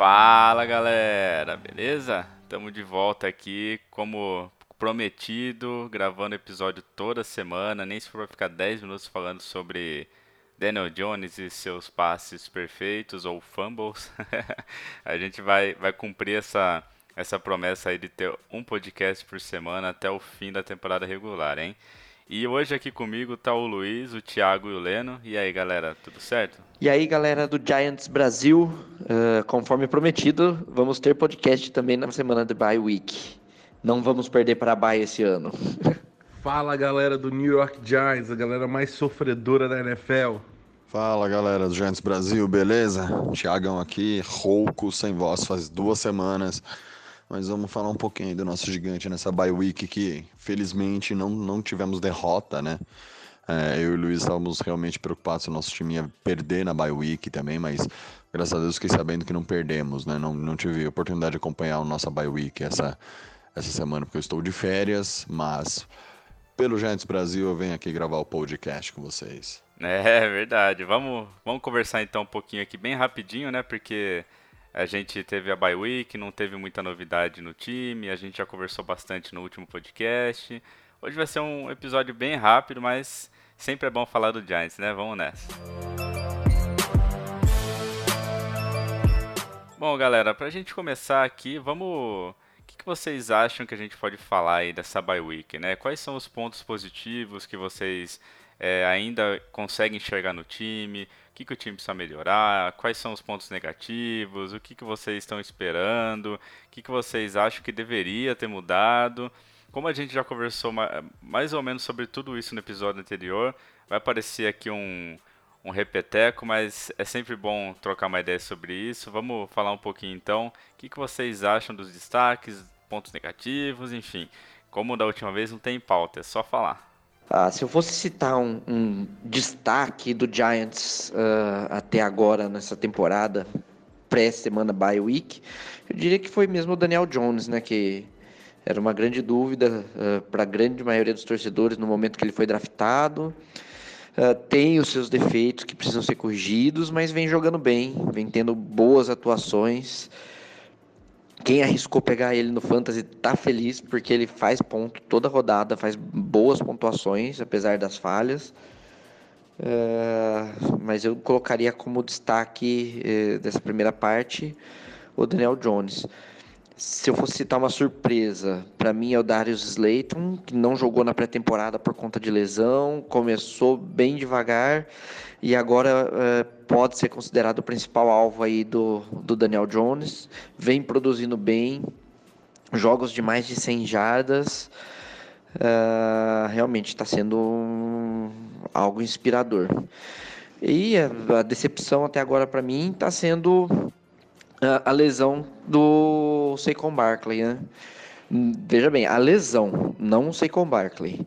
Fala galera, beleza? Estamos de volta aqui, como prometido, gravando episódio toda semana. Nem se for ficar 10 minutos falando sobre Daniel Jones e seus passes perfeitos ou fumbles. a gente vai, vai cumprir essa, essa promessa aí de ter um podcast por semana até o fim da temporada regular, hein? E hoje aqui comigo tá o Luiz, o Thiago e o Leno. E aí galera, tudo certo? E aí, galera do Giants Brasil, uh, conforme prometido, vamos ter podcast também na semana de bye week. Não vamos perder para a bye esse ano. Fala galera do New York Giants, a galera mais sofredora da NFL. Fala galera do Giants Brasil, beleza? Thiagão aqui, rouco, sem voz, faz duas semanas. Mas vamos falar um pouquinho do nosso gigante nessa bye week que felizmente não, não tivemos derrota, né? É, eu e o Luiz estávamos realmente preocupados se o nosso time ia perder na bye week também, mas graças a Deus fiquei sabendo que não perdemos, né? Não, não tive oportunidade de acompanhar a nossa bye week essa, essa semana porque eu estou de férias, mas pelo Giants Brasil eu venho aqui gravar o podcast com vocês. É verdade. Vamos, vamos conversar então um pouquinho aqui bem rapidinho, né? Porque a gente teve a bye week, não teve muita novidade no time, a gente já conversou bastante no último podcast. Hoje vai ser um episódio bem rápido, mas sempre é bom falar do Giants, né? Vamos nessa. Bom, galera, pra gente começar aqui, vamos. O que, que vocês acham que a gente pode falar aí dessa bye week, né? Quais são os pontos positivos que vocês é, ainda conseguem enxergar no time? Que, que o time precisa melhorar? Quais são os pontos negativos? O que, que vocês estão esperando? O que, que vocês acham que deveria ter mudado? Como a gente já conversou ma- mais ou menos sobre tudo isso no episódio anterior, vai aparecer aqui um, um repeteco, mas é sempre bom trocar uma ideia sobre isso. Vamos falar um pouquinho então. O que, que vocês acham dos destaques, pontos negativos, enfim. Como da última vez não tem pauta, é só falar. Ah, se eu fosse citar um, um destaque do Giants ah, até agora nessa temporada, pré-semana bye week, eu diria que foi mesmo o Daniel Jones, né? Que era uma grande dúvida para a grande maioria dos torcedores no momento que ele foi draftado. Ah, tem os seus defeitos que precisam ser corrigidos, mas vem jogando bem, vem tendo boas atuações. Quem arriscou pegar ele no Fantasy tá feliz porque ele faz ponto toda rodada, faz boas pontuações, apesar das falhas. É, mas eu colocaria como destaque eh, dessa primeira parte o Daniel Jones. Se eu fosse citar uma surpresa, para mim é o Darius Slayton, que não jogou na pré-temporada por conta de lesão, começou bem devagar e agora eh, pode ser considerado o principal alvo aí do, do Daniel Jones. Vem produzindo bem, jogos de mais de 100 jardas. Ah, realmente está sendo um- algo inspirador. E a, a decepção até agora para mim está sendo a, lesão do Saquon Barkley, né? Veja bem, a lesão, não o Saquon Barkley.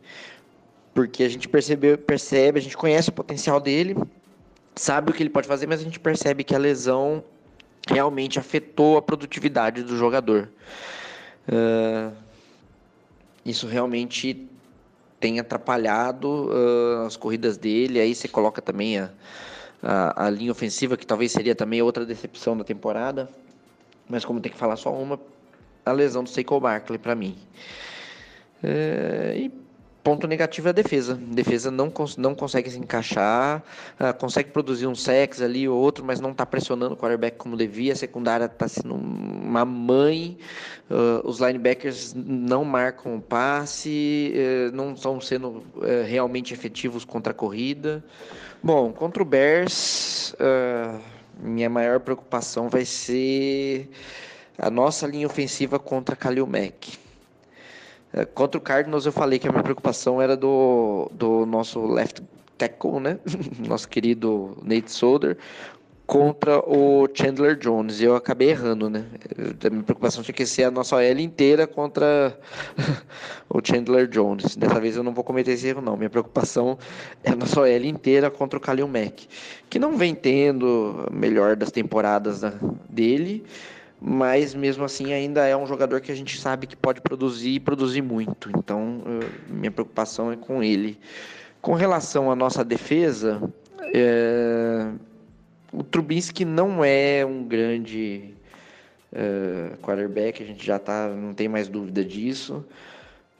Porque a gente percebe, percebe, a gente conhece o potencial dele, sabe o que ele pode fazer, mas a gente percebe que a lesão realmente afetou a produtividade do jogador. Ah, isso realmente tem atrapalhado ah, as corridas dele. Aí você coloca também a, a, a linha ofensiva, que talvez seria também outra decepção da temporada. Mas como tem que falar só uma, a lesão do Saquon Barkley para mim. É, e ponto negativo é a defesa. A defesa não, cons não consegue se encaixar, ah, consegue produzir um sex ali ou outro, mas não está pressionando o quarterback como devia. A secundária está sendo uma mãe. ah, os linebackers não marcam o passe, eh, não estão sendo eh, realmente efetivos contra a corrida. Bom, contra o Bears, ah, minha maior preocupação vai ser a nossa linha ofensiva contra Kalil Mack. Eh, Contra o Cardinals, eu falei que a minha preocupação era do, do nosso left tackle, né? Nosso querido Nate Solder. Contra o Chandler Jones. Eu acabei errando, né? A minha preocupação tinha que ser a nossa OL inteira contra o Chandler Jones. Dessa vez eu não vou cometer esse erro, não. Minha preocupação é a nossa OL inteira contra o Kalil Mack, que não vem tendo a melhor das temporadas dele, mas mesmo assim ainda é um jogador que a gente sabe que pode produzir e produzir muito. Então, minha preocupação é com ele. Com relação à nossa defesa, é o Trubinsky não é um grande uh, quarterback, a gente já tá, não tem mais dúvida disso.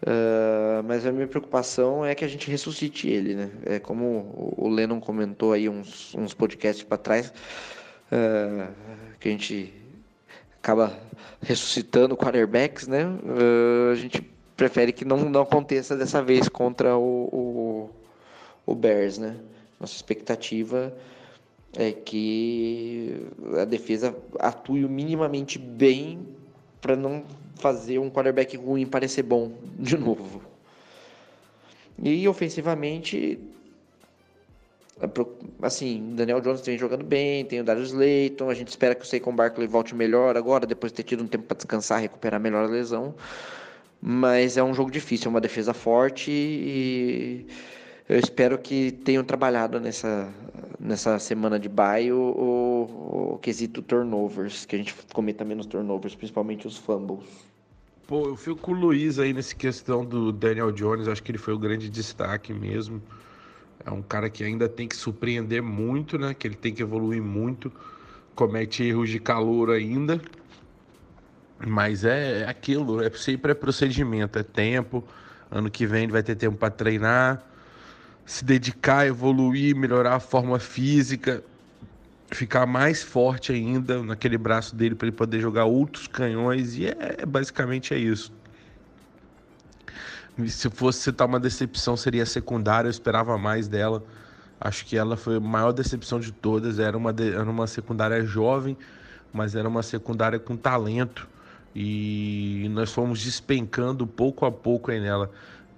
Uh, mas a minha preocupação é que a gente ressuscite ele, né? É como o Lennon comentou aí uns, uns podcasts para trás, uh, que a gente acaba ressuscitando quarterbacks, né? Uh, a gente prefere que não, não aconteça dessa vez contra o, o, o Bears, né? Nossa expectativa é que a defesa atue minimamente bem para não fazer um quarterback ruim parecer bom de novo. E ofensivamente, assim, Daniel Jones vem jogando bem, tem o Darius Slayton, a gente espera que o Saquon Barkley volte melhor agora, depois de ter tido um tempo para descansar, recuperar melhor a lesão. Mas é um jogo difícil, é uma defesa forte e eu espero que tenham trabalhado nessa, nessa semana de bye o, o, o quesito turnovers, que a gente cometa menos turnovers, principalmente os fumbles. Pô, eu fico com o Luiz aí nessa questão do Daniel Jones, acho que ele foi o grande destaque mesmo. É um cara que ainda tem que surpreender muito, né? Que ele tem que evoluir muito. Comete erros de calor ainda. Mas é, é aquilo, é sempre é procedimento, é tempo. Ano que vem ele vai ter tempo para treinar se dedicar, evoluir, melhorar a forma física, ficar mais forte ainda naquele braço dele para ele poder jogar outros canhões e é basicamente é isso. Se fosse citar uma decepção seria secundária, eu esperava mais dela. Acho que ela foi a maior decepção de todas. Era uma, de, era uma secundária jovem, mas era uma secundária com talento. E nós fomos despencando pouco a pouco aí nela.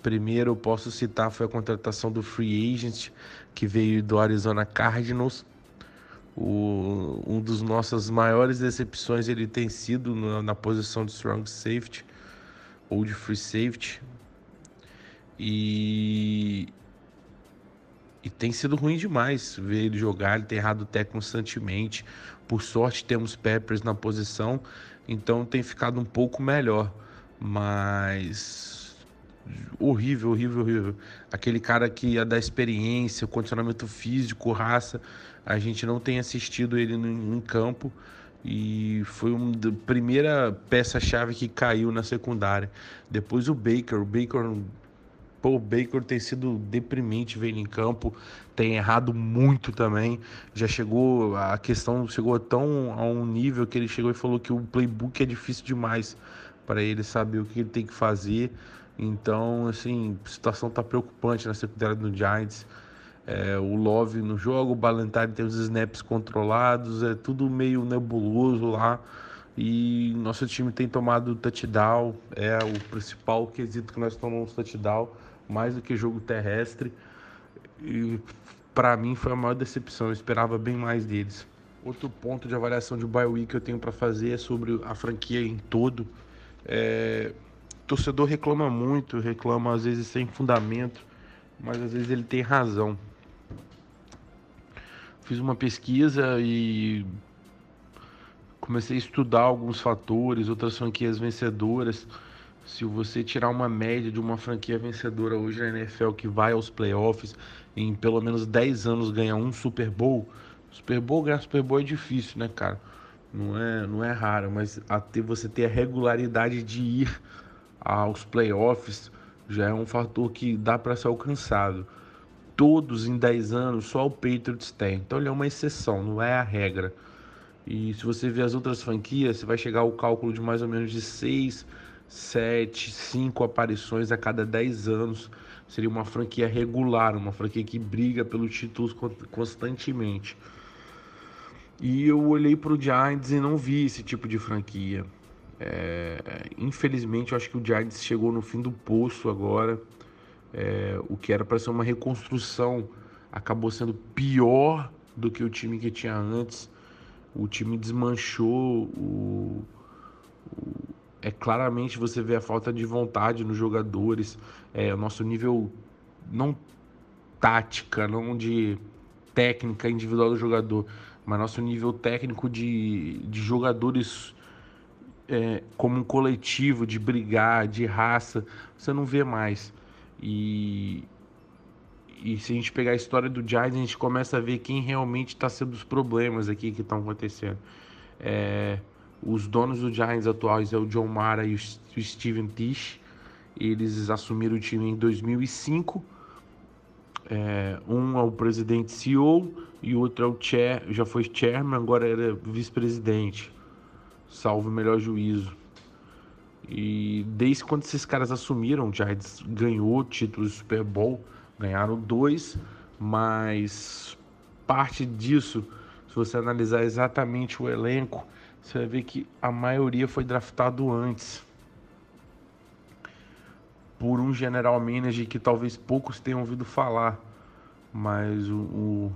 Primeiro, eu posso citar foi a contratação do free agent que veio do Arizona Cardinals. O, um dos nossas maiores decepções ele tem sido na, na posição de strong safety ou de free safety. E, e tem sido ruim demais ver ele jogar, ele tem errado o técnico constantemente. Por sorte temos Peppers na posição, então tem ficado um pouco melhor. Mas horrível, horrível, horrível. Aquele cara que ia dar experiência, condicionamento físico, raça, a gente não tem assistido ele em campo e foi uma primeira peça-chave que caiu na secundária. Depois o Baker, o Baker, pô, o Baker tem sido deprimente ver ele em campo, tem errado muito também. Já chegou a questão chegou tão a um nível que ele chegou e falou que o playbook é difícil demais para ele saber o que ele tem que fazer. Então, assim, a situação está preocupante na secundária do Giants. É, o Love no jogo, o Ballantyne tem os snaps controlados, é tudo meio nebuloso lá. E nosso time tem tomado touchdown, é o principal quesito que nós tomamos touchdown, mais do que jogo terrestre. E para mim foi a maior decepção, eu esperava bem mais deles. Outro ponto de avaliação de bye week que eu tenho para fazer é sobre a franquia em todo. É, torcedor reclama muito, reclama às vezes sem fundamento, mas às vezes ele tem razão. Fiz uma pesquisa e comecei a estudar alguns fatores, outras franquias vencedoras. Se você tirar uma média de uma franquia vencedora hoje na NFL que vai aos playoffs, em pelo menos 10 anos ganha um Super Bowl, Super Bowl ganhar Super Bowl é difícil, né, cara? Não é, não é raro, mas até você ter a regularidade de ir aos playoffs já é um fator que dá para ser alcançado. Todos em 10 anos, só o Patriots tem. Então ele é uma exceção, não é a regra. E se você ver as outras franquias, você vai chegar ao cálculo de mais ou menos de 6, 7, 5 aparições a cada 10 anos. Seria uma franquia regular, uma franquia que briga pelos títulos constantemente. E eu olhei para o Giants e não vi esse tipo de franquia. É, infelizmente, eu acho que o Giants chegou no fim do poço agora. É, o que era para ser uma reconstrução acabou sendo pior do que o time que tinha antes. O time desmanchou. O, o, é claramente você vê a falta de vontade nos jogadores. É, o nosso nível não tática, não de técnica individual do jogador, mas nosso nível técnico de, de jogadores é, como um coletivo, de brigar, de raça, você não vê mais. E, e se a gente pegar a história do Giants, a gente começa a ver quem realmente está sendo os problemas aqui que estão acontecendo. É, os donos do Giants atuais é o John Mara e o, Steven Tisch. Eles assumiram o time em 2005. É, um é o presidente CEO e o outro é o chair, já foi chairman, agora era vice-presidente. Salvo o melhor juízo. E desde quando esses caras assumiram, o Giants ganhou títulos de Super Bowl Ganharam dois, mas parte disso, se você analisar exatamente o elenco, você vai ver que a maioria foi draftado antes. Por um general manager que talvez poucos tenham ouvido falar, mas o, o,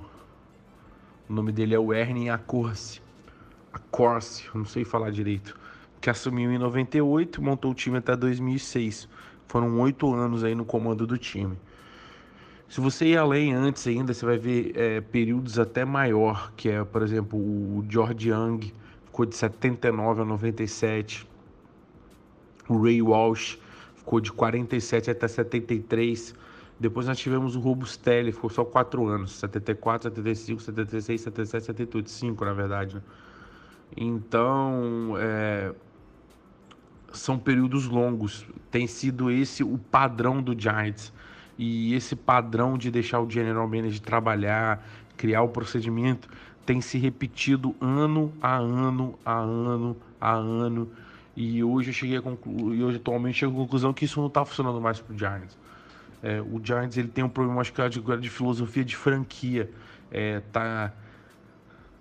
o nome dele é o Ernie Acorce. Acorce, não sei falar direito. Que assumiu em 98, montou o time até 2006. Foram oito anos aí no comando do time. Se você ir além antes ainda, você vai ver é, períodos até maior, que é, por exemplo, o George Young ficou de 79 a 97, o Ray Walsh ficou de 47 até 73. Depois nós tivemos o Robustelli, ficou só 4 anos, 74, 75, 76, 77, 78, 5 na verdade. Né? Então, é, são períodos longos. Tem sido esse o padrão do Giants. E esse padrão de deixar o general manager trabalhar, criar o procedimento, tem se repetido ano a ano, a ano, a ano. E hoje eu cheguei a conclu... e hoje atualmente chego à conclusão que isso não está funcionando mais para o Giants. É, o Giants ele tem um problema acho que é de, de filosofia de franquia. É, tá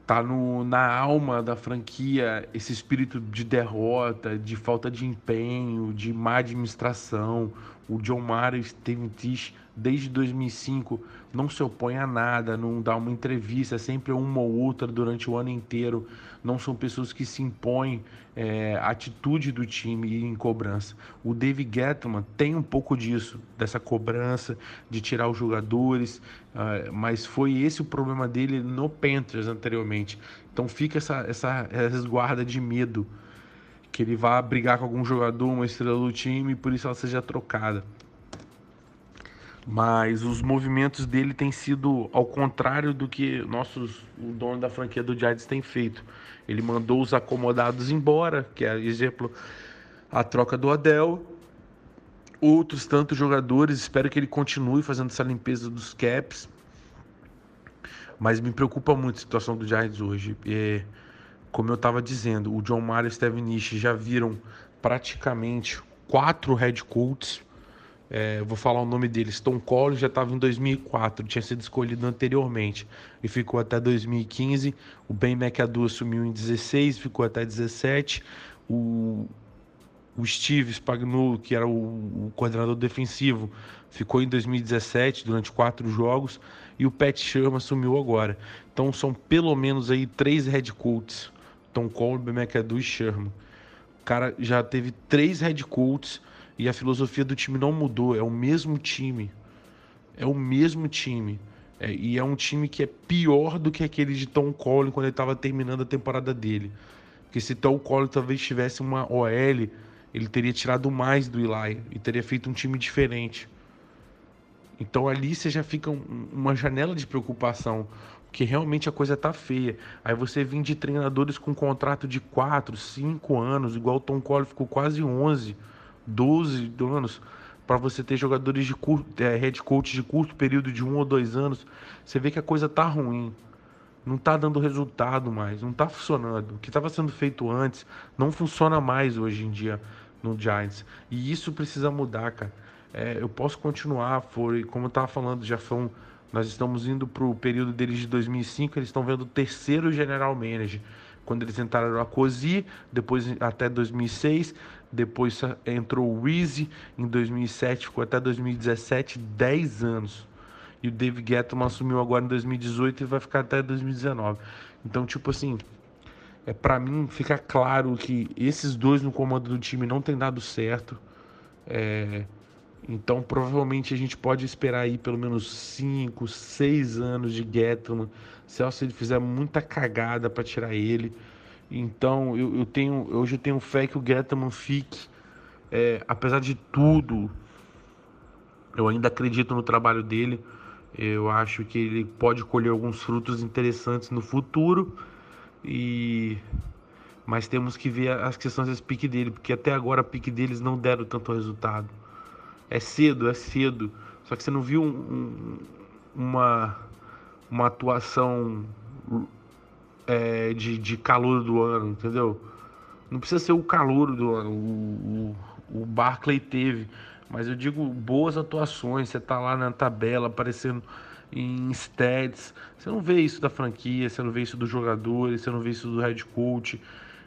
tá no, na alma da franquia esse espírito de derrota, de falta de empenho, de má administração. O John Mara e Steven Tisch, desde 2005, não se opõe a nada, não dá uma entrevista, sempre uma ou outra durante o ano inteiro. Não são pessoas que se impõem é, a atitude do time em cobrança. O David Gettman tem um pouco disso, dessa cobrança, de tirar os jogadores, uh, mas foi esse o problema dele no Panthers anteriormente. Então fica essa, essa resguarda de medo que ele vá brigar com algum jogador, uma estrela do time, e por isso ela seja trocada mas os movimentos dele têm sido ao contrário do que nossos, o dono da franquia do Giants tem feito. Ele mandou os acomodados embora, que é exemplo a troca do Adel. Outros tantos jogadores, espero que ele continue fazendo essa limpeza dos caps. Mas me preocupa muito a situação do Giants hoje. É, como eu estava dizendo, o John Mario e o Steven Nish já viram praticamente quatro head coaches é, vou falar o nome dele. Stone Cold já estava em 2004, tinha sido escolhido anteriormente e ficou até 2015. O Ben McAdoo assumiu em 16, ficou até 17. O, o Steve Spagnuolo, que era o, o, coordenador defensivo, ficou em 2017 durante quatro jogos e o Pat Sherman assumiu agora. Então são pelo menos aí três head coaches: Tom Cole, Ben McAdoo e Sherman. O cara já teve três head coaches e a filosofia do time não mudou, é o mesmo time. É o mesmo time. É, e é um time que é pior do que aquele de Tom Collin quando ele estava terminando a temporada dele. Porque se Tom Collin talvez tivesse uma OL, ele teria tirado mais do Eli e teria feito um time diferente. Então ali você já fica um, uma janela de preocupação, porque realmente a coisa tá feia. Aí você vem de treinadores com contrato de 4, 5 anos, igual o Tom Collin ficou quase 11 12 anos para você ter jogadores de curto, é, head coach de curto período de um ou dois anos, você vê que a coisa tá ruim. Não tá dando resultado mais, não tá funcionando. O que estava sendo feito antes não funciona mais hoje em dia no Giants. E isso precisa mudar, cara. É, eu posso continuar, foi como eu tava falando, já são nós estamos indo para o período deles de 2005, eles estão vendo o terceiro general manager. Quando eles entraram a Cosi, depois até 2006, depois entrou o Weezy em 2007, ficou até 2017, 10 anos. E o Dave Gettman assumiu agora em 2018 e vai ficar até 2019. Então, tipo assim, É, para mim, fica claro que esses dois no comando do time não tem dado certo. É, então, provavelmente a gente pode esperar aí pelo menos 5, 6 anos de Gettleman. Se ele fizer muita cagada para tirar ele. Então, eu, eu, tenho, hoje eu tenho fé que o Gettleman fique. É, apesar de tudo, eu ainda acredito no trabalho dele. Eu acho que ele pode colher alguns frutos interessantes no futuro. E mas temos que ver as questões desse pique dele, porque até agora a pique deles não deram tanto resultado. É cedo, é cedo. Só que você não viu um, uma, uma atuação é, de, de calor do ano, entendeu? Não precisa ser o calor do ano. O, o, o Barclay teve. Mas eu digo boas atuações. Você tá lá na tabela aparecendo em stats. Você não vê isso da franquia, você não vê isso dos jogadores, você não vê isso do head coach.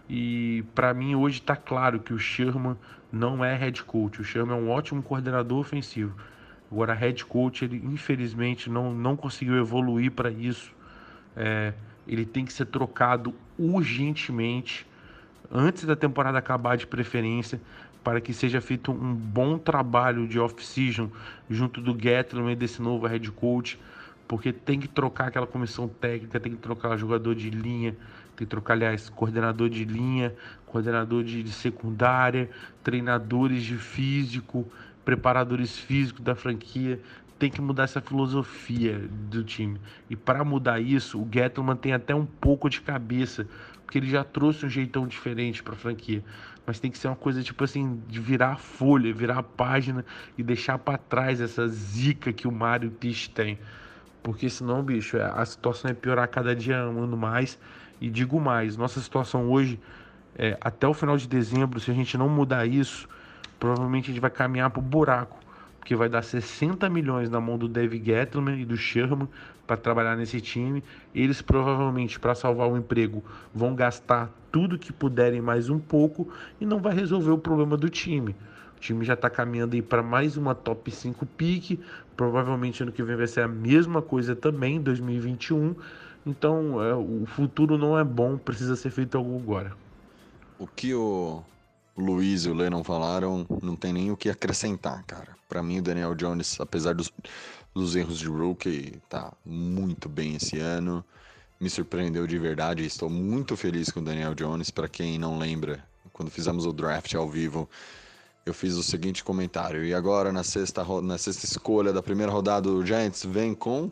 E para mim hoje está claro que o Sherman não é head coach. O Sherman é um ótimo coordenador ofensivo. Agora, head coach, ele infelizmente não, não conseguiu evoluir para isso. É, ele tem que ser trocado urgentemente, antes da temporada acabar de preferência, para que seja feito um bom trabalho de off-season junto do Gettleman e desse novo head coach, porque tem que trocar aquela comissão técnica, tem que trocar jogador de linha, tem que trocar, aliás, coordenador de linha, coordenador de, de secundária, treinadores de físico, preparadores físicos da franquia, tem que mudar essa filosofia do time. E para mudar isso, o Gettleman tem até um pouco de cabeça, porque ele já trouxe um jeitão diferente para a franquia mas tem que ser uma coisa tipo assim, de virar a folha, virar a página e deixar para trás essa zica que o Mario Tisch tem. Porque senão, bicho, é, a situação é piorar cada dia ano mais. E digo mais, nossa situação hoje, é, até o final de dezembro, se a gente não mudar isso, provavelmente a gente vai caminhar pro buraco porque vai dar 60 milhões na mão do Dave Gettleman e do Sherman para trabalhar nesse time. Eles provavelmente, para salvar o emprego, vão gastar tudo que puderem mais um pouco e não vai resolver o problema do time. O time já está caminhando aí para mais uma top 5 pique. Provavelmente ano que vem vai ser a mesma coisa também, 2021. Então é, o futuro não é bom, precisa ser feito algo agora. O que o Luiz e o Lennon falaram, não tem nem o que acrescentar, cara. Para mim, o Daniel Jones, apesar dos, dos erros de rookie, tá muito bem esse ano. Me surpreendeu de verdade. Estou muito feliz com o Daniel Jones. Para quem não lembra, quando fizemos o draft ao vivo, eu fiz o seguinte comentário. E agora, na sexta, na sexta escolha da primeira rodada, o Giants vem com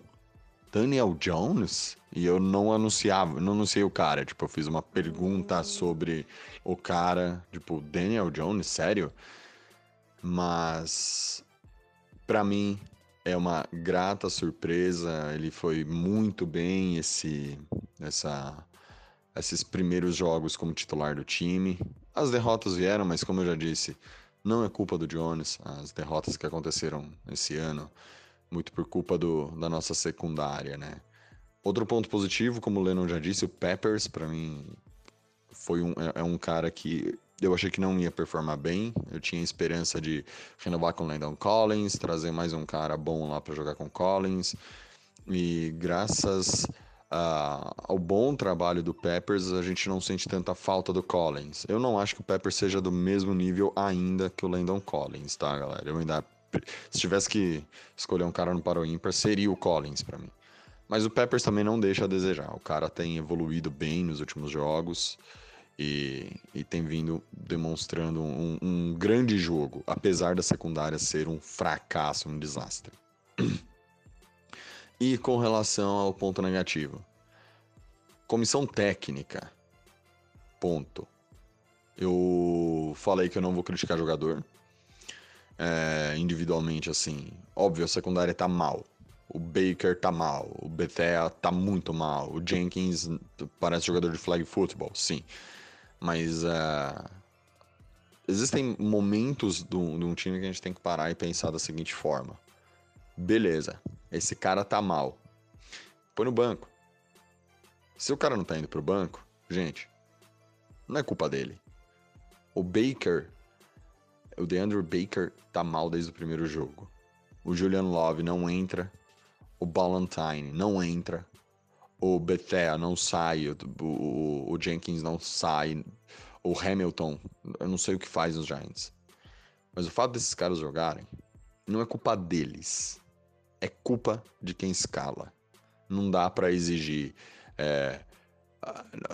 Daniel Jones? E eu não anunciava, não anunciei o cara. Tipo, eu fiz uma pergunta sobre o cara, tipo, Daniel Jones, sério? Mas para mim é uma grata surpresa. Ele foi muito bem esse essa esses primeiros jogos como titular do time. As derrotas vieram, mas como eu já disse, não é culpa do Jones. As derrotas que aconteceram esse ano, muito por culpa do, da nossa secundária, né? Outro ponto positivo, como o Lennon já disse, o Peppers, para mim, foi um, é, é, um cara que eu achei que não ia performar bem. Eu tinha esperança de renovar com o Landon Collins, trazer mais um cara bom lá para jogar com Collins. E graças ao bom trabalho do Peppers, a gente não sente tanta falta do Collins. Eu não acho que o Peppers seja do mesmo nível ainda que o Landon Collins, tá, galera? Eu ainda. Se tivesse que escolher um cara no Paro Ímpar, seria o Collins para mim. Mas o Peppers também não deixa a desejar. O cara tem evoluído bem nos últimos jogos e, e tem vindo demonstrando um, um, grande jogo, apesar da secundária ser um fracasso, um desastre. E com relação ao ponto negativo, comissão técnica, ponto. Eu falei que eu não vou criticar jogador. É, individualmente, assim, óbvio, a secundária tá mal o Baker tá mal, o Bethea tá muito mal, o Jenkins parece jogador de flag football, sim. Mas uh, existem momentos de um time que a gente tem que parar e pensar da seguinte forma: beleza, esse cara tá mal, põe no banco. Se o cara não tá indo pro banco, gente, não é culpa dele. O Baker, o DeAndre Baker tá mal desde o primeiro jogo. O Julian Love não entra o Ballantine não entra, o Bethea não sai, o, o, o Jenkins não sai, o Hamilton, eu não sei o que faz nos Giants. Mas o fato desses caras jogarem não é culpa deles. É culpa de quem escala. Não dá para exigir. É,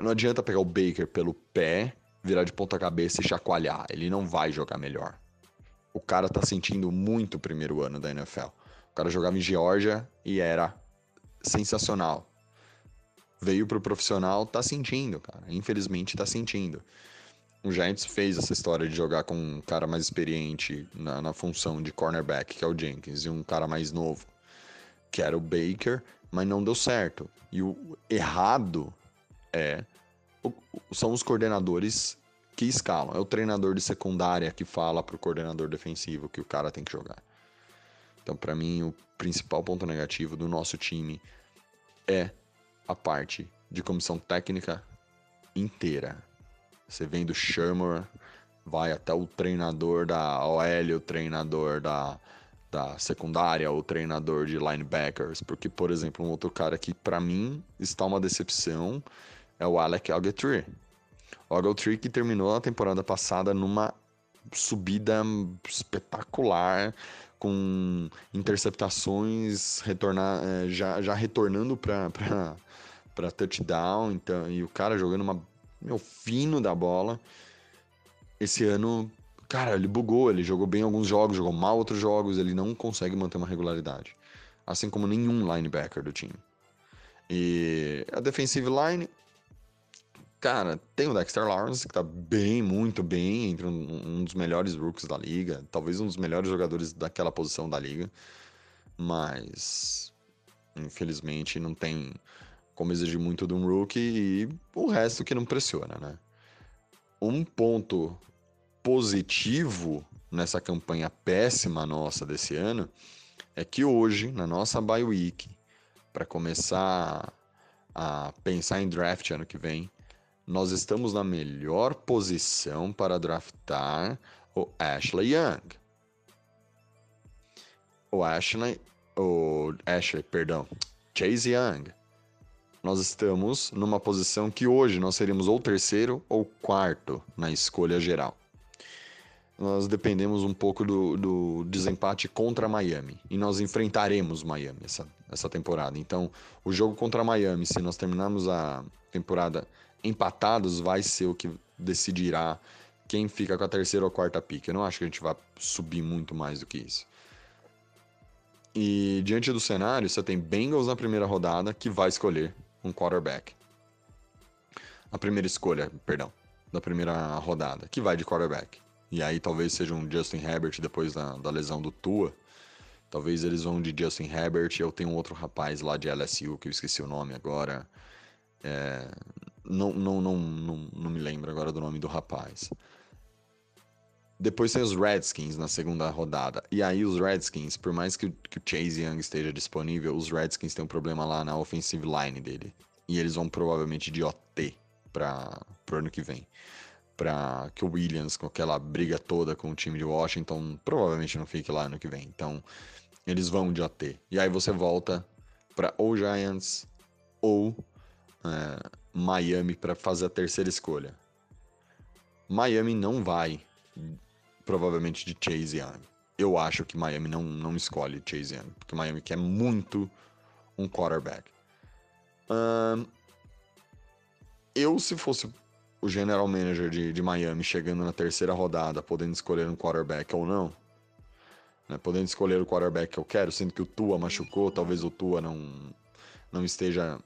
não adianta pegar o Baker pelo pé, virar de ponta cabeça e chacoalhar. Ele não vai jogar melhor. O cara tá sentindo muito o primeiro ano da NFL. O cara jogava em Geórgia e era sensacional. Veio pro profissional, tá sentindo, cara. Infelizmente tá sentindo o Giants fez essa história de jogar com um cara mais experiente na, na função de cornerback, que é o Jenkins, e um cara mais novo, que era o Baker, mas não deu certo. E o errado é são os coordenadores que escalam. É o treinador de secundária que fala pro coordenador defensivo que o cara tem que jogar. Então, para mim, o principal ponto negativo do nosso time é a parte de comissão técnica inteira. Você vem do Shermer, vai até o treinador da OL, o treinador da, da secundária, o treinador de linebackers. Porque, por exemplo, um outro cara que para mim está uma decepção é o Alec Ogletree. Ogletree que terminou a temporada passada numa subida espetacular, com interceptações retornar, é, já, já retornando para touchdown. Então, e o cara jogando uma meu, fino da bola. Esse ano, cara, ele bugou, ele jogou bem alguns jogos, jogou mal outros jogos, ele não consegue manter uma regularidade. Assim como nenhum linebacker do time. E a defensive line, cara, tem o Dexter Lawrence, que tá bem, muito bem, entre um, um, dos melhores rookies da liga, talvez um dos melhores jogadores daquela posição da liga, mas infelizmente não tem como exigir muito de um rookie, e o resto que não pressiona, né? Um ponto positivo nessa campanha péssima nossa desse ano é que hoje, na nossa bye week, para começar a pensar em draft ano que vem, nós estamos na melhor posição para draftar o Ashley Young. O Ashley, o Ashley, perdão, Chase Young nós estamos numa posição que hoje nós seríamos ou terceiro ou quarto na escolha geral. Nós dependemos um pouco do, do desempate contra Miami. E nós enfrentaremos Miami essa, essa temporada. Então, o jogo contra Miami, se nós terminarmos a temporada empatados, vai ser o que decidirá quem fica com a terceira ou quarta pick. Eu não acho que a gente vai subir muito mais do que isso. E diante do cenário, você tem Bengals na primeira rodada, que vai escolher um quarterback. A primeira escolha, perdão, da primeira rodada, que vai de quarterback. E aí talvez seja um Justin Herbert depois da, da lesão do Tua. Talvez eles vão de Justin Herbert. Eu tenho um outro rapaz lá de LSU, que eu esqueci o nome agora. É, não, não, não, não, não me lembro agora do nome do rapaz. Depois tem os Redskins na segunda rodada. E aí os Redskins, por mais que, que o Chase Young esteja disponível, os Redskins têm um problema lá na offensive line dele. E eles vão provavelmente de OT para o ano que vem. Para que o Williams, com aquela briga toda com o time de Washington, provavelmente não fique lá ano que vem. Então, eles vão de OT. E aí você volta para ou Giants ou é, Miami para fazer a terceira escolha. Miami não vai provavelmente de Chase Young. Eu acho que Miami não, não escolhe Chase Young, porque Miami quer muito um quarterback. Um, eu, se fosse o general manager de, de Miami chegando na terceira rodada, podendo escolher um quarterback ou não, né, podendo escolher o quarterback que eu quero, sendo que o Tua machucou, talvez o Tua não, não esteja.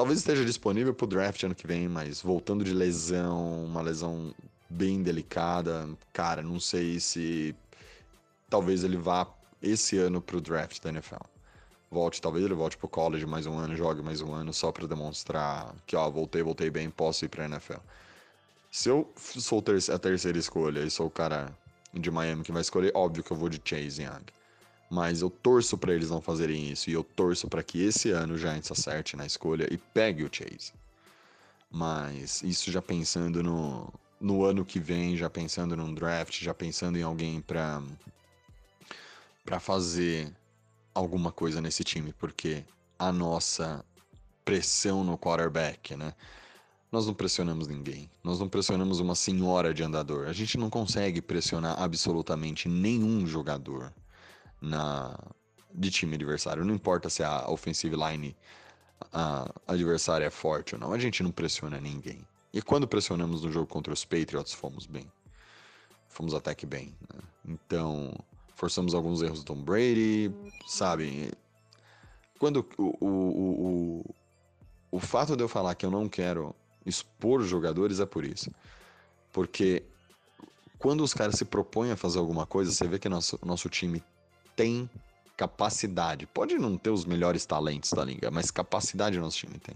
Talvez esteja disponível para o draft ano que vem, mas voltando de lesão, uma lesão bem delicada. Cara, não sei se talvez ele vá esse ano pro draft da NFL. Volte, talvez ele volte pro college mais um ano, jogue mais um ano só para demonstrar que, ó, voltei, voltei bem, posso ir pra NFL. Se eu sou a terceira escolha e sou o cara de Miami que vai escolher, óbvio que eu vou de Chase Young. Mas eu torço para eles não fazerem isso e eu torço para que esse ano o Giants acerte na escolha e pegue o Chase. Mas isso já pensando no, no ano que vem, já pensando num draft, já pensando em alguém para para fazer alguma coisa nesse time, porque a nossa pressão no quarterback, né? Nós não pressionamos ninguém. Nós não pressionamos uma senhora de andador. A gente não consegue pressionar absolutamente nenhum jogador na de time adversário. Não importa se a offensive line a adversária é forte ou não. A gente não pressiona ninguém. E quando pressionamos no jogo contra os Patriots, fomos bem. Fomos até que bem. Né? Então, forçamos alguns erros do Tom Brady, sabe? Quando o, o, o, o fato de eu falar que eu não quero expor jogadores é por isso. Porque quando os caras se propõem a fazer alguma coisa, você vê que nosso, nosso time tem capacidade. Pode não ter os melhores talentos da liga, mas capacidade nosso time tem.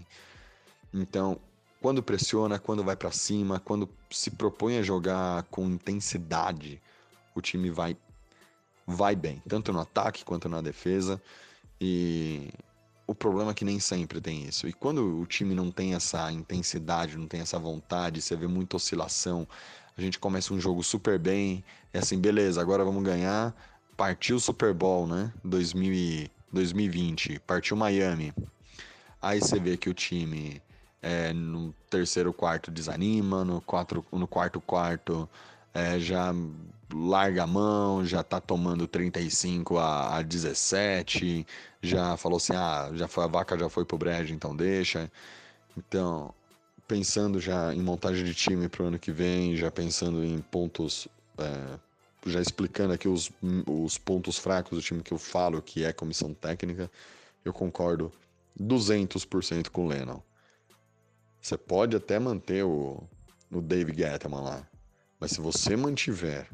Então, quando pressiona, quando vai para cima, quando se propõe a jogar com intensidade, o time vai vai bem, tanto no ataque quanto na defesa. E o problema é que nem sempre tem isso. E quando o time não tem essa intensidade, não tem essa vontade, você vê muita oscilação. A gente começa um jogo super bem, é assim, beleza, agora vamos ganhar. Partiu o Super Bowl, né? 2000 2020, partiu Miami. Aí você vê que o time é, no terceiro quarto desanima, no, quatro, no quarto quarto é, já larga a mão, já tá tomando 35 a, a 17, já falou assim, ah, já foi a vaca já foi pro brejo, então deixa. Então, pensando já em montagem de time pro ano que vem, já pensando em pontos, é, já explicando aqui os, os pontos fracos do time que eu falo, que é comissão técnica, eu concordo 200% com o Lennon. Você pode até manter o, o Dave Gettman lá, mas se você mantiver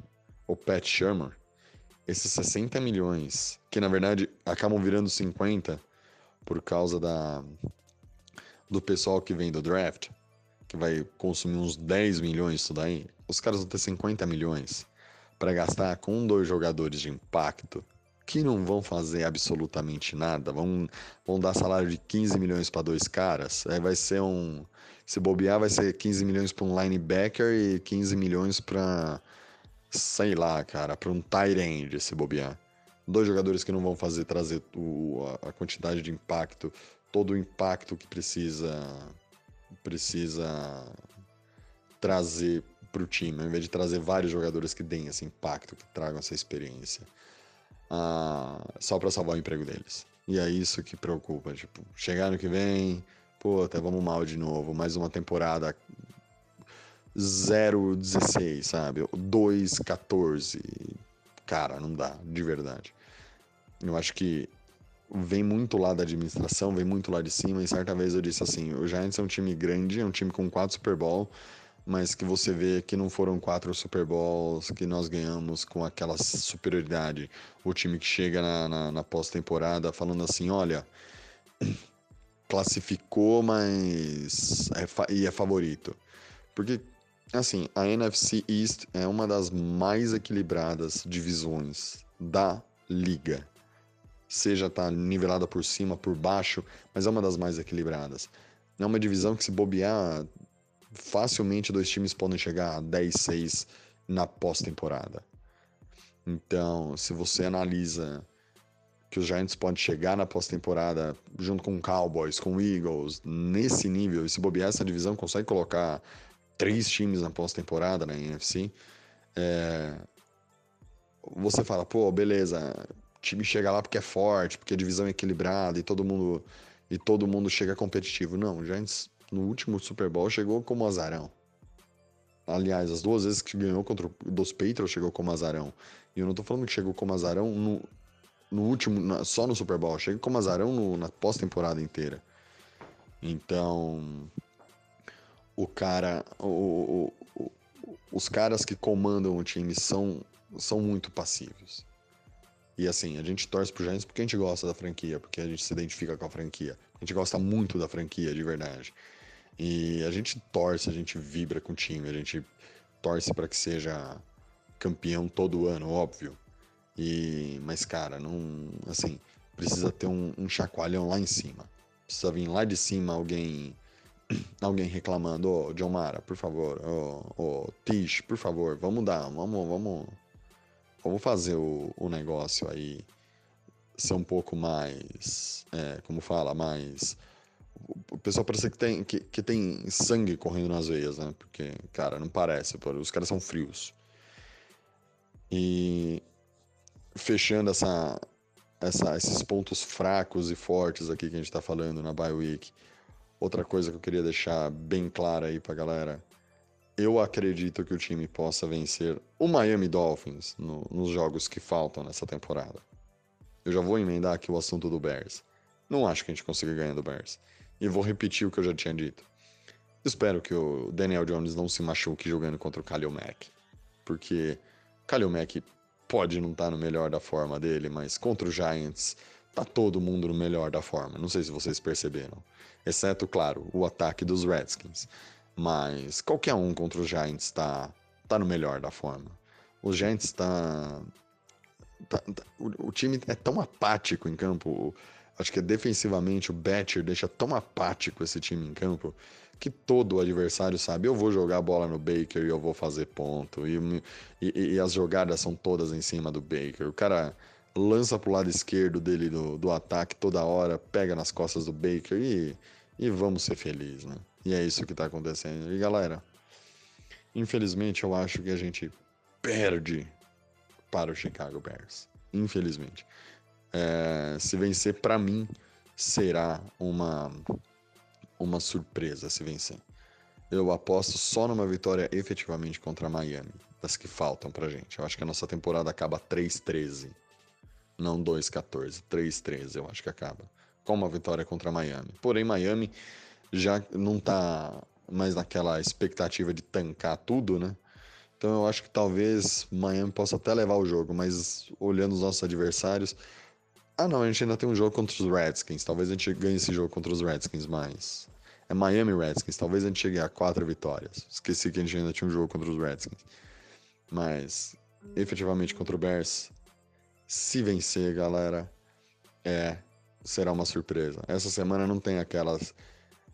o Pat Shermer, esses 60 milhões, que na verdade acabam virando 50 por causa da do pessoal que vem do draft, que vai consumir uns 10 milhões isso daí, os caras vão ter 50 milhões para gastar com dois jogadores de impacto que não vão fazer absolutamente nada, vão, vão dar salário de 15 milhões para dois caras, aí vai ser um se bobear, vai ser 15 milhões para um linebacker e 15 milhões para, sei lá, cara, para um tight end, se bobear. Dois jogadores que não vão fazer trazer o, a, a quantidade de impacto, todo o impacto que precisa precisa trazer para o time, ao invés de trazer vários jogadores que deem esse impacto, que tragam essa experiência, ah, só para salvar o emprego deles. E é isso que preocupa, tipo, chegar no que vem, Pô, até vamos mal de novo. Mais uma temporada 0-16, sabe? 2-14. Cara, não dá, de verdade. Eu acho que vem muito lá da administração, vem muito lá de cima. E certa vez eu disse assim: o Giants é um time grande, é um time com quatro Super Bowl, mas que você vê que não foram quatro Super Bowls que nós ganhamos com aquela superioridade. O time que chega na, na, na pós-temporada falando assim: olha classificou, mas é e é favorito. Porque, assim, a NFC East é uma das mais equilibradas divisões da liga. Seja tá nivelada por cima, por baixo, mas é uma das mais equilibradas. É uma divisão que se bobear, facilmente dois times podem chegar a 10-6 na pós-temporada. Então, se você analisa que os Giants podem chegar na pós-temporada junto com Cowboys, com Eagles, nesse nível, e se bobear essa divisão, consegue colocar três times na pós-temporada na NFC, é... você fala, pô, beleza, time chega lá porque é forte, porque a divisão é equilibrada e todo mundo e todo mundo chega competitivo. Não, o Giants no último Super Bowl chegou como azarão. Aliás, as duas vezes que ganhou contra os Patriots chegou como azarão. E eu não tô falando que chegou como azarão no, no último, na, só no Super Bowl, chega como azarão no, na pós-temporada inteira. Então, o cara, o, o, o, os caras que comandam o time são, são muito passivos. E assim, a gente torce pro Giants porque a gente gosta da franquia, porque a gente se identifica com a franquia. A gente gosta muito da franquia, de verdade. E a gente torce, a gente vibra com o time, a gente torce para que seja campeão todo ano, óbvio. E, mas, cara, não. Assim, precisa ter um, um chacoalhão lá em cima. Precisa vir lá de cima alguém alguém reclamando, ô oh, John Mara, por favor, ô oh, oh, Tish, por favor, vamos dar, vamos, vamos, vamos fazer o, o negócio aí ser um pouco mais, é, como fala, mais, o pessoal parece que tem, que, que tem sangue correndo nas veias, né? Porque, cara, não parece, os caras são frios. E fechando essa, essa, esses pontos fracos e fortes aqui que a gente está falando na Bye Week, outra coisa que eu queria deixar bem clara aí pra galera. Eu acredito que o time possa vencer o Miami Dolphins no, nos jogos que faltam nessa temporada. Eu já vou emendar aqui o assunto do Bears. Não acho que a gente consiga ganhar do Bears. E vou repetir o que eu já tinha dito. Espero que o Daniel Jones não se machuque jogando contra o Khalil Mack. Porque Khalil Mack pode não estar tá no melhor da forma dele, mas contra o Giants tá todo mundo no melhor da forma. Não sei se vocês perceberam. Exceto, claro, o ataque dos Redskins. Mas qualquer um contra os Giants tá, tá no melhor da forma. Os Giants tá Tá, tá, o, o, time é tão apático em campo. Acho que defensivamente o Betcher deixa tão apático esse time em campo que todo adversário sabe: eu vou jogar a bola no Baker e eu vou fazer ponto. E, e, e as jogadas são todas em cima do Baker. O cara lança pro lado esquerdo dele do, do ataque toda hora, pega nas costas do Baker e, e vamos ser felizes, né? E é isso que tá acontecendo. E galera, infelizmente eu acho que a gente perde para o Chicago Bears. Infelizmente. É, se vencer, para mim, será uma, uma surpresa se vencer. Eu aposto só numa vitória efetivamente contra Miami, das que faltam pra gente. Eu acho que a nossa temporada acaba 3-13. Não 2-14, 3-13 eu acho que acaba. Com uma vitória contra Miami. Porém, Miami já não tá mais naquela expectativa de tancar tudo, né? Então eu acho que talvez Miami possa até levar o jogo, mas olhando os nossos adversários. Ah não, a gente ainda tem um jogo contra os Redskins. Talvez a gente ganhe esse jogo contra os Redskins, mas. É Miami Redskins. Talvez a gente chegue a quatro vitórias. Esqueci que a gente ainda tinha um jogo contra os Redskins. Mas, efetivamente, contra o Bears, se vencer, galera, é. Será uma surpresa. Essa semana não tem aquelas.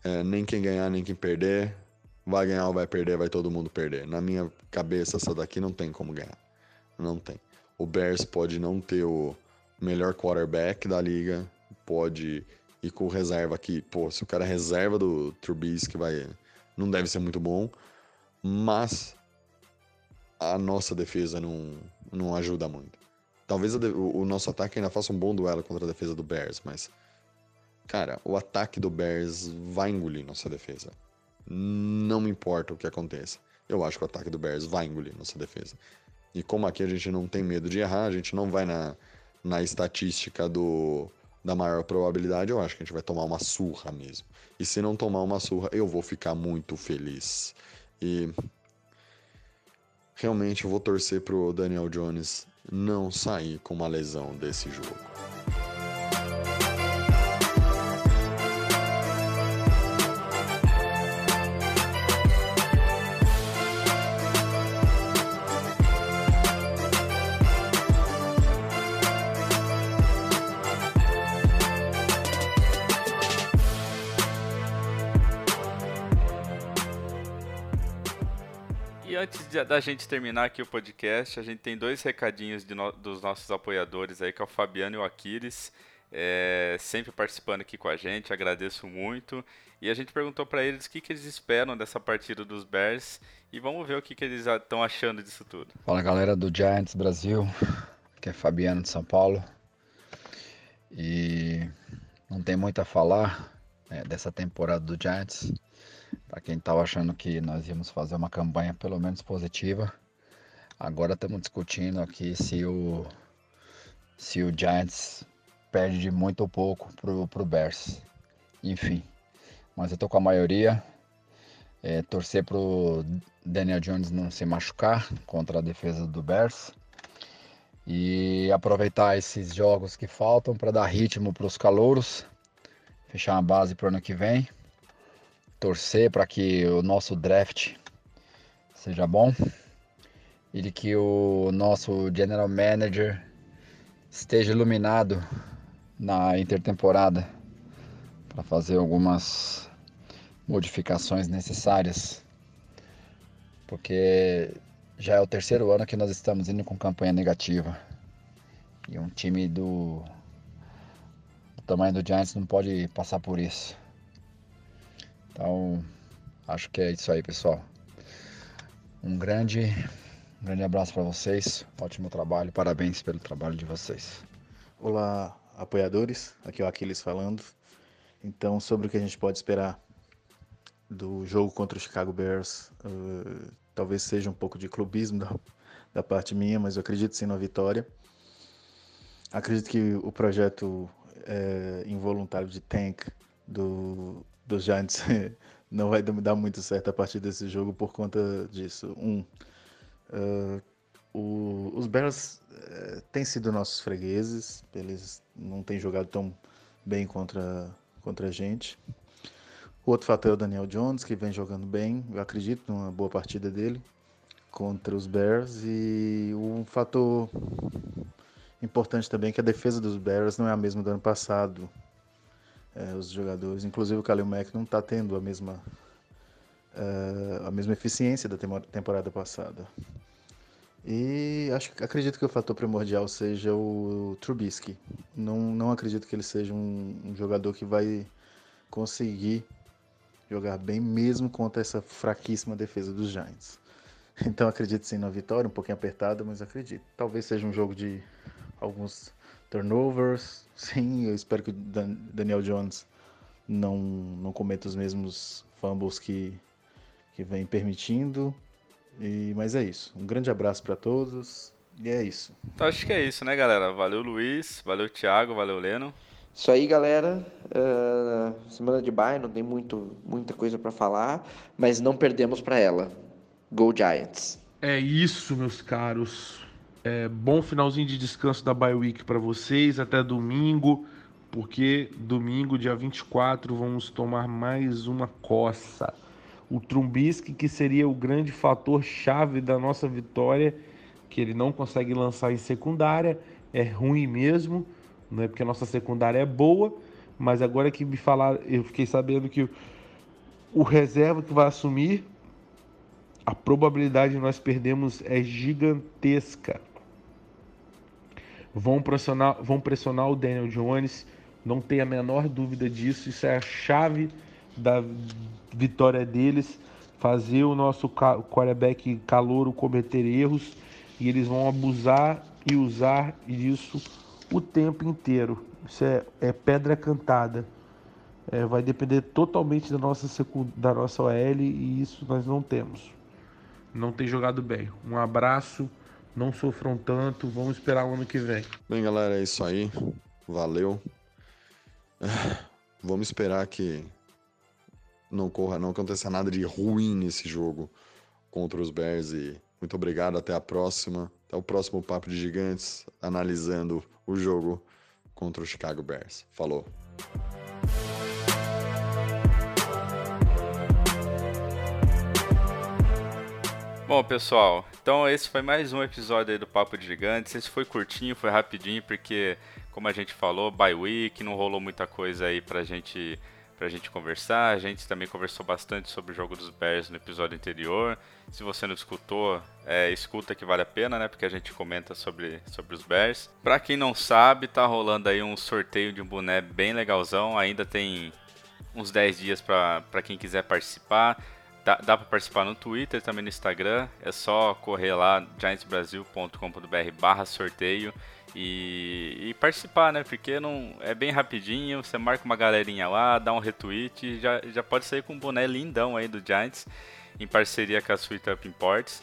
É, nem quem ganhar, nem quem perder vai ganhar ou vai perder, vai todo mundo perder. Na minha cabeça, essa daqui não tem como ganhar. Não tem. O Bears pode não ter o melhor quarterback da liga, pode ir com reserva aqui. Pô, se o cara é reserva do Trubisky, vai, não deve ser muito bom, mas a nossa defesa não, não ajuda muito. Talvez de, o, o nosso ataque ainda faça um bom duelo contra a defesa do Bears, mas cara, o ataque do Bears vai engolir nossa defesa. Não me importa o que aconteça. Eu acho que o ataque do Bears vai engolir nossa defesa. E como aqui a gente não tem medo de errar, a gente não vai na, na estatística do, da maior probabilidade, eu acho que a gente vai tomar uma surra mesmo. E se não tomar uma surra, eu vou ficar muito feliz. E realmente eu vou torcer pro Daniel Jones não sair com uma lesão desse jogo. Da gente terminar aqui o podcast, a gente tem dois recadinhos no, dos nossos apoiadores aí, que é o Fabiano e o Aquiles, é, sempre participando aqui com a gente, agradeço muito. E a gente perguntou para eles o que, que eles esperam dessa partida dos Bears e vamos ver o que, que eles estão achando disso tudo. Fala galera do Giants Brasil, que é Fabiano de São Paulo. E não tem muito a falar né, dessa temporada do Giants. Para quem estava achando que nós íamos fazer uma campanha pelo menos positiva, agora estamos discutindo aqui se o se o Giants perde de muito ou pouco pro, pro Bears. Enfim, mas eu tô com a maioria. É, torcer pro Daniel Jones não se machucar contra a defesa do Bears e aproveitar esses jogos que faltam para dar ritmo para os calouros, fechar uma base para o ano que vem torcer para que o nosso draft seja bom e que o nosso general manager esteja iluminado na intertemporada para fazer algumas modificações necessárias, porque já é o terceiro ano que nós estamos indo com campanha negativa e um time do, do tamanho do Giants não pode passar por isso. Então, acho que é isso aí, pessoal. Um grande, um grande abraço para vocês. Ótimo trabalho. Parabéns pelo trabalho de vocês. Olá, apoiadores. Aqui é o Aquiles falando. Então, sobre o que a gente pode esperar do jogo contra o Chicago Bears, uh, talvez seja um pouco de clubismo da, da parte minha, mas eu acredito sim na vitória. Acredito que o projeto é, involuntário de tank do, dos Giants não vai dar muito certo a partir desse jogo por conta disso. Um, uh, o, os Bears uh, têm sido nossos fregueses, eles não têm jogado tão bem contra, contra a gente. O outro fator é o Daniel Jones, que vem jogando bem, eu acredito numa boa partida dele contra os Bears. E um fator importante também é que a defesa dos Bears não é a mesma do ano passado. É, os jogadores, inclusive o Kalil Mack, não está tendo a mesma, uh, a mesma eficiência da temporada passada. E acho, acredito que o fator primordial seja o Trubisky. Não, não acredito que ele seja um, um jogador que vai conseguir jogar bem mesmo contra essa fraquíssima defesa dos Giants. Então acredito sim na vitória, um pouquinho apertada, mas acredito. Talvez seja um jogo de alguns turnovers. Sim, eu espero que o Daniel Jones não, não cometa os mesmos fumbles que, que vem permitindo. E, mas é isso. Um grande abraço para todos. E é isso. Então acho que é isso, né, galera? Valeu, Luiz. Valeu, Thiago. Valeu, Leno. Isso aí, galera. Uh, semana de bye, não tem muito, muita coisa para falar, mas não perdemos para ela. Go Giants. É isso, meus caros. É, bom finalzinho de descanso da bye week para vocês até domingo, porque domingo, dia 24, vamos tomar mais uma coça. O Trumbisky, que seria o grande fator chave da nossa vitória, que ele não consegue lançar em secundária, é ruim mesmo, não é porque a nossa secundária é boa, mas agora que me falar, eu fiquei sabendo que o reserva que vai assumir a probabilidade de nós perdermos é gigantesca. Vão pressionar, vão pressionar o Daniel Jones, não tem a menor dúvida disso. Isso é a chave da vitória deles. Fazer o nosso quarterback calouro cometer erros e eles vão abusar e usar isso o tempo inteiro. Isso é, é pedra cantada. É, vai depender totalmente da nossa, da nossa OL e isso nós não temos não tem jogado bem. Um abraço, não sofram tanto, vamos esperar o ano que vem. Bem, galera, é isso aí. Valeu. Vamos esperar que não corra, não aconteça nada de ruim nesse jogo contra os Bears e muito obrigado, até a próxima. Até o próximo Papo de Gigantes, analisando o jogo contra o Chicago Bears. Falou. Bom, pessoal, então esse foi mais um episódio aí do Papo de Gigantes. Esse foi curtinho, foi rapidinho, porque, como a gente falou, by week, não rolou muita coisa aí pra gente, pra gente conversar. A gente também conversou bastante sobre o jogo dos Bears no episódio anterior. Se você não escutou, é, escuta que vale a pena, né? Porque a gente comenta sobre, sobre os Bears. Pra quem não sabe, tá rolando aí um sorteio de um boné bem legalzão. Ainda tem uns 10 dias pra quem quiser participar. Dá, dá para participar no Twitter, também no Instagram. É só correr lá, giantsbrasil.com.br barra sorteio e, e, participar, né? Porque não é bem rapidinho, você marca uma galerinha lá, dá um retweet e já, já pode sair com um boné lindão aí do Giants, em parceria com a Sweet Up Imports.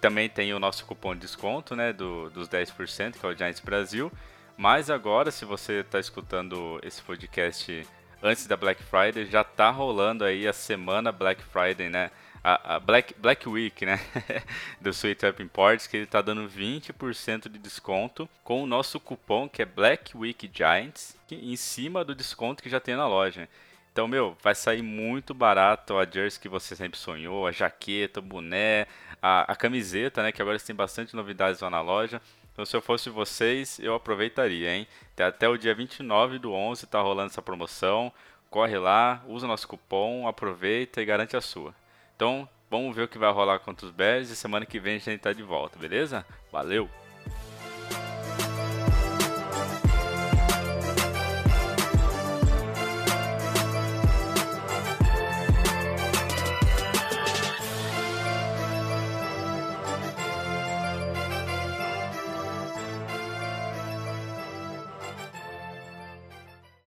Também tem o nosso cupom de desconto, né, do, dos 10%, que é o Giants Brasil. Mas agora, se você está escutando esse podcast antes da Black Friday, já tá rolando aí a semana Black Friday, né? A, a Black, Black Week, né? do Sweet Up Imports, que ele tá dando 20% de desconto com o nosso cupom que é Black Week Giants, em cima do desconto que já tem na loja. Então, meu, vai sair muito barato a jersey que você sempre sonhou, a jaqueta, o boné, a, a camiseta, né? Que agora tem bastante novidades lá na loja. Então, se eu fosse vocês, eu aproveitaria, hein? Até o dia 29 do 11 tá rolando essa promoção. Corre lá, usa nosso cupom, aproveita e garante a sua. Então, vamos ver o que vai rolar contra os Bears e semana que vem a gente tá de volta, beleza? Valeu!